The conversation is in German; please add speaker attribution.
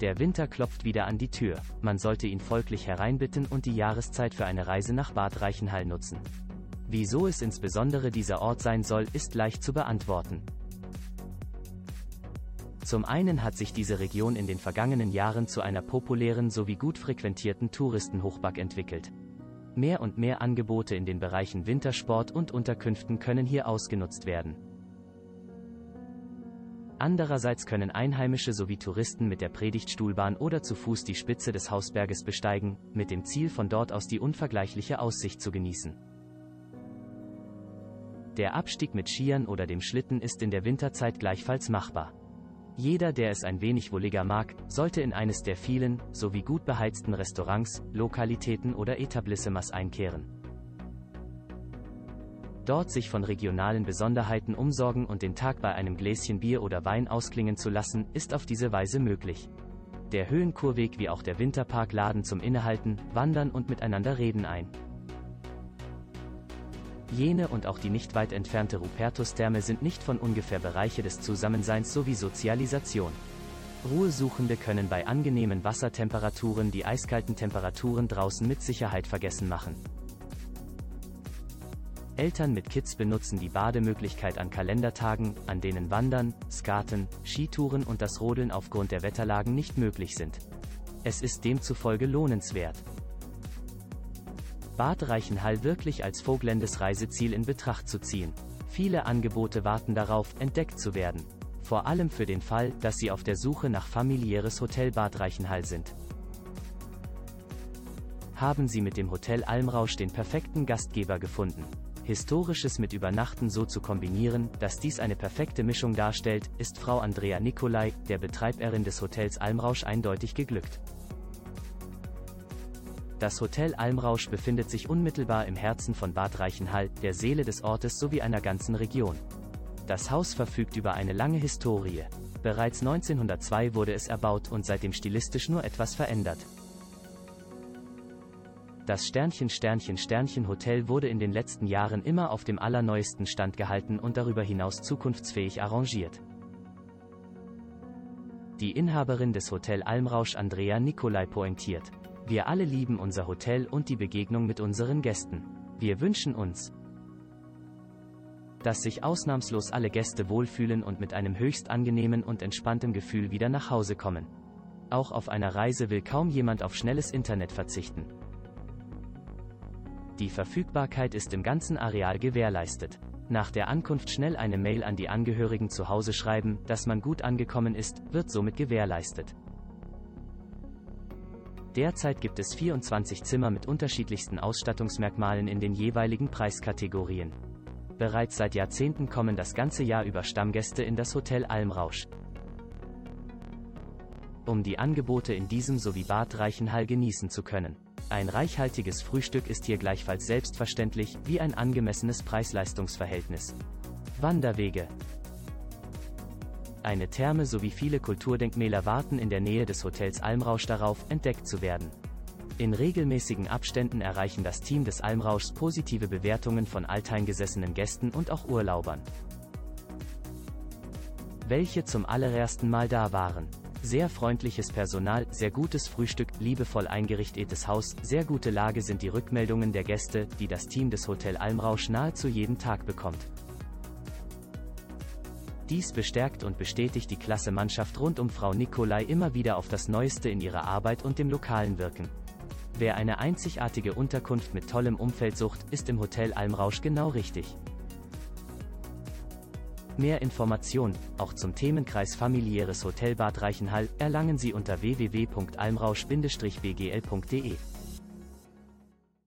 Speaker 1: Der Winter klopft wieder an die Tür, man sollte ihn folglich hereinbitten und die Jahreszeit für eine Reise nach Bad Reichenhall nutzen. Wieso es insbesondere dieser Ort sein soll, ist leicht zu beantworten. Zum einen hat sich diese Region in den vergangenen Jahren zu einer populären sowie gut frequentierten Touristenhochburg entwickelt. Mehr und mehr Angebote in den Bereichen Wintersport und Unterkünften können hier ausgenutzt werden. Andererseits können Einheimische sowie Touristen mit der Predigtstuhlbahn oder zu Fuß die Spitze des Hausberges besteigen, mit dem Ziel von dort aus die unvergleichliche Aussicht zu genießen. Der Abstieg mit Skiern oder dem Schlitten ist in der Winterzeit gleichfalls machbar. Jeder, der es ein wenig wohliger mag, sollte in eines der vielen, sowie gut beheizten Restaurants, Lokalitäten oder Etablissements einkehren. Dort sich von regionalen Besonderheiten umsorgen und den Tag bei einem Gläschen Bier oder Wein ausklingen zu lassen, ist auf diese Weise möglich. Der Höhenkurweg wie auch der Winterpark laden zum Innehalten, Wandern und Miteinander reden ein. Jene und auch die nicht weit entfernte Rupertus-Therme sind nicht von ungefähr Bereiche des Zusammenseins sowie Sozialisation. Ruhesuchende können bei angenehmen Wassertemperaturen die eiskalten Temperaturen draußen mit Sicherheit vergessen machen. Eltern mit Kids benutzen die Bademöglichkeit an Kalendertagen, an denen Wandern, Skaten, Skitouren und das Rodeln aufgrund der Wetterlagen nicht möglich sind. Es ist demzufolge lohnenswert. Bad Reichenhall wirklich als Vogländes Reiseziel in Betracht zu ziehen. Viele Angebote warten darauf, entdeckt zu werden. Vor allem für den Fall, dass Sie auf der Suche nach familiäres Hotel Bad Reichenhall sind. Haben Sie mit dem Hotel Almrausch den perfekten Gastgeber gefunden. Historisches mit Übernachten so zu kombinieren, dass dies eine perfekte Mischung darstellt, ist Frau Andrea Nicolai, der Betreiberin des Hotels Almrausch eindeutig geglückt. Das Hotel Almrausch befindet sich unmittelbar im Herzen von Bad Reichenhall, der Seele des Ortes sowie einer ganzen Region. Das Haus verfügt über eine lange Historie. Bereits 1902 wurde es erbaut und seitdem stilistisch nur etwas verändert. Das Sternchen Sternchen Sternchen Hotel wurde in den letzten Jahren immer auf dem allerneuesten Stand gehalten und darüber hinaus zukunftsfähig arrangiert. Die Inhaberin des Hotel Almrausch Andrea Nicolai pointiert. Wir alle lieben unser Hotel und die Begegnung mit unseren Gästen. Wir wünschen uns, dass sich ausnahmslos alle Gäste wohlfühlen und mit einem höchst angenehmen und entspanntem Gefühl wieder nach Hause kommen. Auch auf einer Reise will kaum jemand auf schnelles Internet verzichten. Die Verfügbarkeit ist im ganzen Areal gewährleistet. Nach der Ankunft schnell eine Mail an die Angehörigen zu Hause schreiben, dass man gut angekommen ist, wird somit gewährleistet. Derzeit gibt es 24 Zimmer mit unterschiedlichsten Ausstattungsmerkmalen in den jeweiligen Preiskategorien. Bereits seit Jahrzehnten kommen das ganze Jahr über Stammgäste in das Hotel Almrausch. Um die Angebote in diesem sowie Bad Reichenhall genießen zu können. Ein reichhaltiges Frühstück ist hier gleichfalls selbstverständlich, wie ein angemessenes Preis-Leistungs-Verhältnis. Wanderwege, eine Therme sowie viele Kulturdenkmäler warten in der Nähe des Hotels Almrausch darauf, entdeckt zu werden. In regelmäßigen Abständen erreichen das Team des Almrauschs positive Bewertungen von alteingesessenen Gästen und auch Urlaubern. Welche zum allerersten Mal da waren. Sehr freundliches Personal, sehr gutes Frühstück, liebevoll eingerichtetes Haus, sehr gute Lage sind die Rückmeldungen der Gäste, die das Team des Hotel Almrausch nahezu jeden Tag bekommt. Dies bestärkt und bestätigt die klasse Mannschaft rund um Frau Nikolai immer wieder auf das Neueste in ihrer Arbeit und dem lokalen Wirken. Wer eine einzigartige Unterkunft mit tollem Umfeld sucht, ist im Hotel Almrausch genau richtig. Mehr Informationen, auch zum Themenkreis familiäres Hotel Bad Reichenhall, erlangen Sie unter www.almrausch-bgl.de.